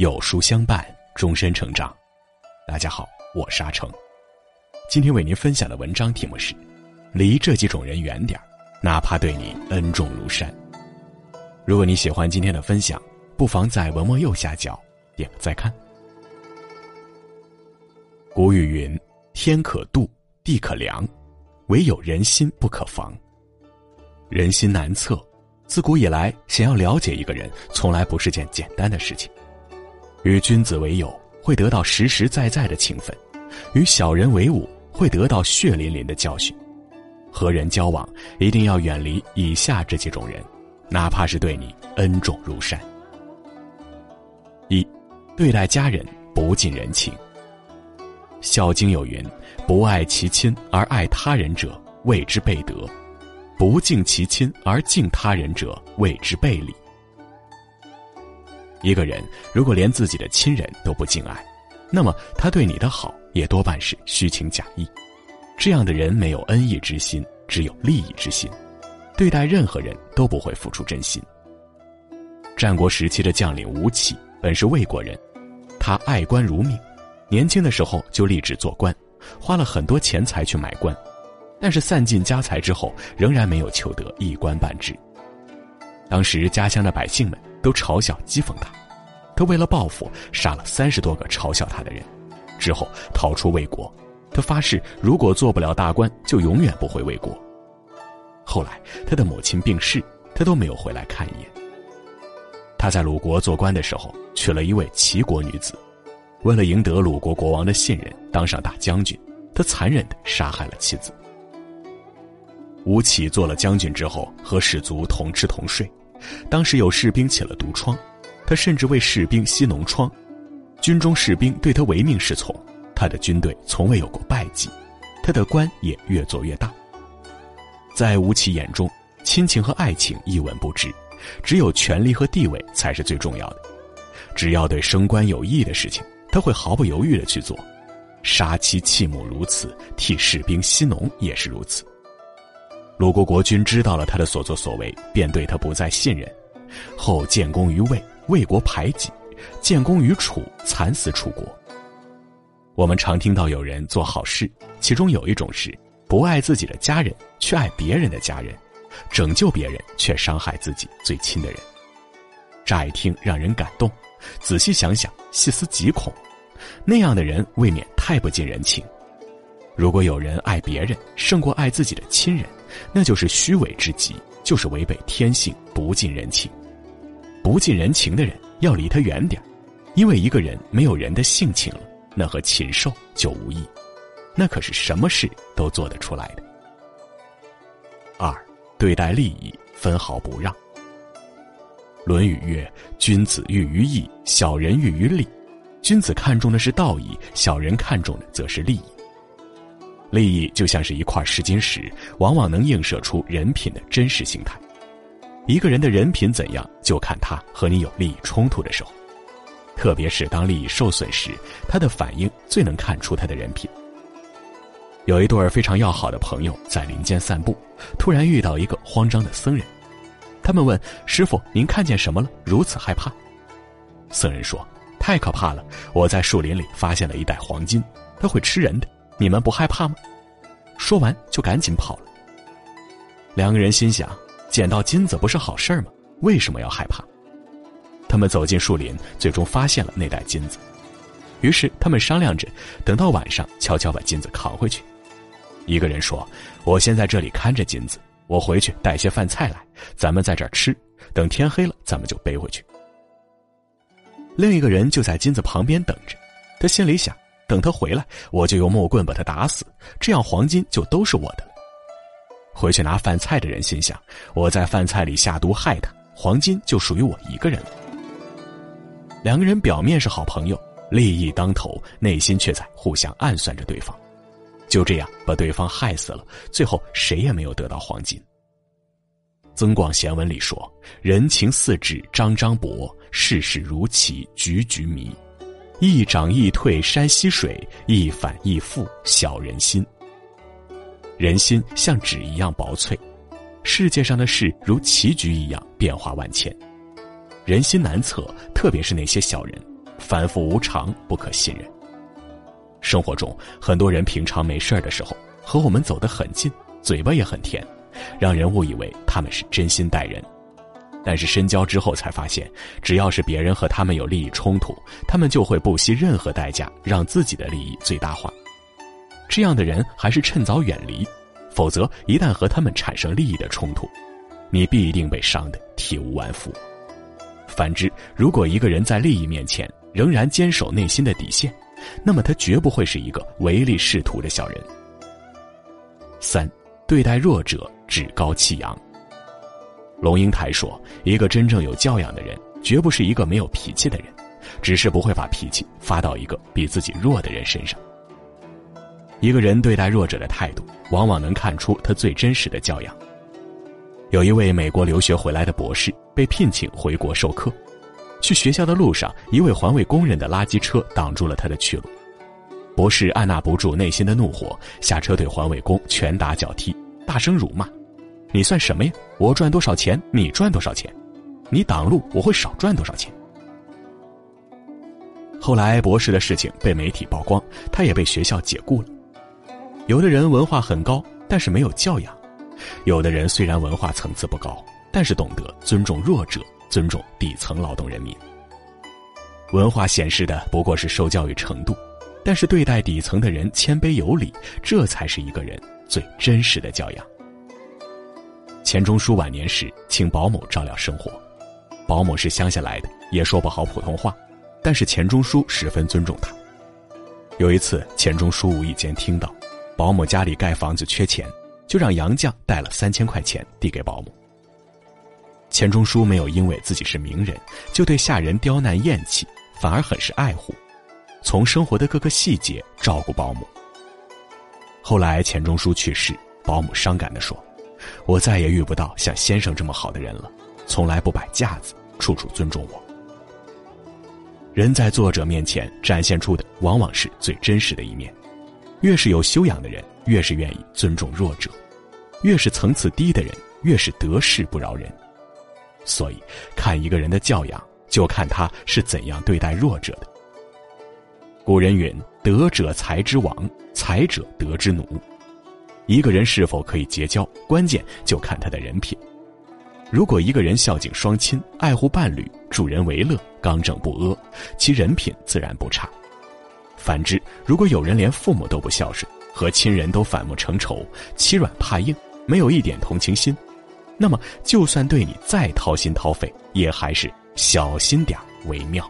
有书相伴，终身成长。大家好，我是阿成。今天为您分享的文章题目是：离这几种人远点哪怕对你恩重如山。如果你喜欢今天的分享，不妨在文末右下角点个再看。古语云：“天可度，地可量，唯有人心不可防。”人心难测，自古以来，想要了解一个人，从来不是件简单的事情。与君子为友，会得到实实在在的情分；与小人为伍，会得到血淋淋的教训。和人交往，一定要远离以下这几种人，哪怕是对你恩重如山。一，对待家人不近人情。《孝经》有云：“不爱其亲而爱他人者，谓之悖德。”不敬其亲而敬他人者，谓之背礼。一个人如果连自己的亲人都不敬爱，那么他对你的好也多半是虚情假意。这样的人没有恩义之心，只有利益之心，对待任何人都不会付出真心。战国时期的将领吴起本是魏国人，他爱官如命，年轻的时候就立志做官，花了很多钱财去买官。但是散尽家财之后，仍然没有求得一官半职。当时家乡的百姓们都嘲笑讥讽他，他为了报复，杀了三十多个嘲笑他的人，之后逃出魏国。他发誓，如果做不了大官，就永远不回魏国。后来他的母亲病逝，他都没有回来看一眼。他在鲁国做官的时候，娶了一位齐国女子，为了赢得鲁国国王的信任，当上大将军，他残忍的杀害了妻子。吴起做了将军之后，和士卒同吃同睡。当时有士兵起了毒疮，他甚至为士兵吸脓疮。军中士兵对他唯命是从，他的军队从未有过败绩，他的官也越做越大。在吴起眼中，亲情和爱情一文不值，只有权力和地位才是最重要的。只要对升官有益的事情，他会毫不犹豫的去做。杀妻弃母如此，替士兵吸脓也是如此。鲁国国君知道了他的所作所为，便对他不再信任。后建功于魏，魏国排挤；建功于楚，惨死楚国。我们常听到有人做好事，其中有一种是不爱自己的家人，却爱别人的家人；拯救别人，却伤害自己最亲的人。乍一听让人感动，仔细想想，细思极恐。那样的人未免太不近人情。如果有人爱别人胜过爱自己的亲人，那就是虚伪之极，就是违背天性，不近人情。不近人情的人要离他远点因为一个人没有人的性情了，那和禽兽就无异。那可是什么事都做得出来的。二，对待利益分毫不让。《论语》曰：“君子喻于义，小人喻于利。君子看重的是道义，小人看重的则是利益。”利益就像是一块试金石，往往能映射出人品的真实形态。一个人的人品怎样，就看他和你有利益冲突的时候。特别是当利益受损时，他的反应最能看出他的人品。有一对非常要好的朋友在林间散步，突然遇到一个慌张的僧人。他们问师傅：“您看见什么了？如此害怕？”僧人说：“太可怕了！我在树林里发现了一袋黄金，它会吃人的。”你们不害怕吗？说完就赶紧跑了。两个人心想：捡到金子不是好事吗？为什么要害怕？他们走进树林，最终发现了那袋金子。于是他们商量着，等到晚上悄悄把金子扛回去。一个人说：“我先在这里看着金子，我回去带些饭菜来，咱们在这儿吃。等天黑了，咱们就背回去。”另一个人就在金子旁边等着，他心里想。等他回来，我就用木棍把他打死，这样黄金就都是我的了。回去拿饭菜的人心想：我在饭菜里下毒害他，黄金就属于我一个人了。两个人表面是好朋友，利益当头，内心却在互相暗算着对方，就这样把对方害死了。最后谁也没有得到黄金。《增广贤文》里说：“人情似纸张张薄，世事如棋局局迷。”一涨一退山溪水，一反一复小人心。人心像纸一样薄脆，世界上的事如棋局一样变化万千。人心难测，特别是那些小人，反复无常，不可信任。生活中，很多人平常没事儿的时候和我们走得很近，嘴巴也很甜，让人误以为他们是真心待人。但是深交之后才发现，只要是别人和他们有利益冲突，他们就会不惜任何代价让自己的利益最大化。这样的人还是趁早远离，否则一旦和他们产生利益的冲突，你必定被伤得体无完肤。反之，如果一个人在利益面前仍然坚守内心的底线，那么他绝不会是一个唯利是图的小人。三，对待弱者趾高气扬。龙应台说：“一个真正有教养的人，绝不是一个没有脾气的人，只是不会把脾气发到一个比自己弱的人身上。一个人对待弱者的态度，往往能看出他最真实的教养。”有一位美国留学回来的博士被聘请回国授课，去学校的路上，一位环卫工人的垃圾车挡住了他的去路。博士按捺不住内心的怒火，下车对环卫工拳打脚踢，大声辱骂。你算什么呀？我赚多少钱，你赚多少钱？你挡路，我会少赚多少钱？后来博士的事情被媒体曝光，他也被学校解雇了。有的人文化很高，但是没有教养；有的人虽然文化层次不高，但是懂得尊重弱者，尊重底层劳动人民。文化显示的不过是受教育程度，但是对待底层的人谦卑有礼，这才是一个人最真实的教养。钱钟书晚年时请保姆照料生活，保姆是乡下来的，也说不好普通话，但是钱钟书十分尊重他。有一次，钱钟书无意间听到，保姆家里盖房子缺钱，就让杨绛带了三千块钱递给保姆。钱钟书没有因为自己是名人就对下人刁难厌弃，反而很是爱护，从生活的各个细节照顾保姆。后来钱钟书去世，保姆伤感地说。我再也遇不到像先生这么好的人了，从来不摆架子，处处尊重我。人在作者面前展现出的往往是最真实的一面，越是有修养的人，越是愿意尊重弱者；越是层次低的人，越是得势不饶人。所以，看一个人的教养，就看他是怎样对待弱者的。古人云：“德者才之王，才者德之奴。”一个人是否可以结交，关键就看他的人品。如果一个人孝敬双亲、爱护伴侣、助人为乐、刚正不阿，其人品自然不差。反之，如果有人连父母都不孝顺，和亲人都反目成仇、欺软怕硬，没有一点同情心，那么就算对你再掏心掏肺，也还是小心点为妙。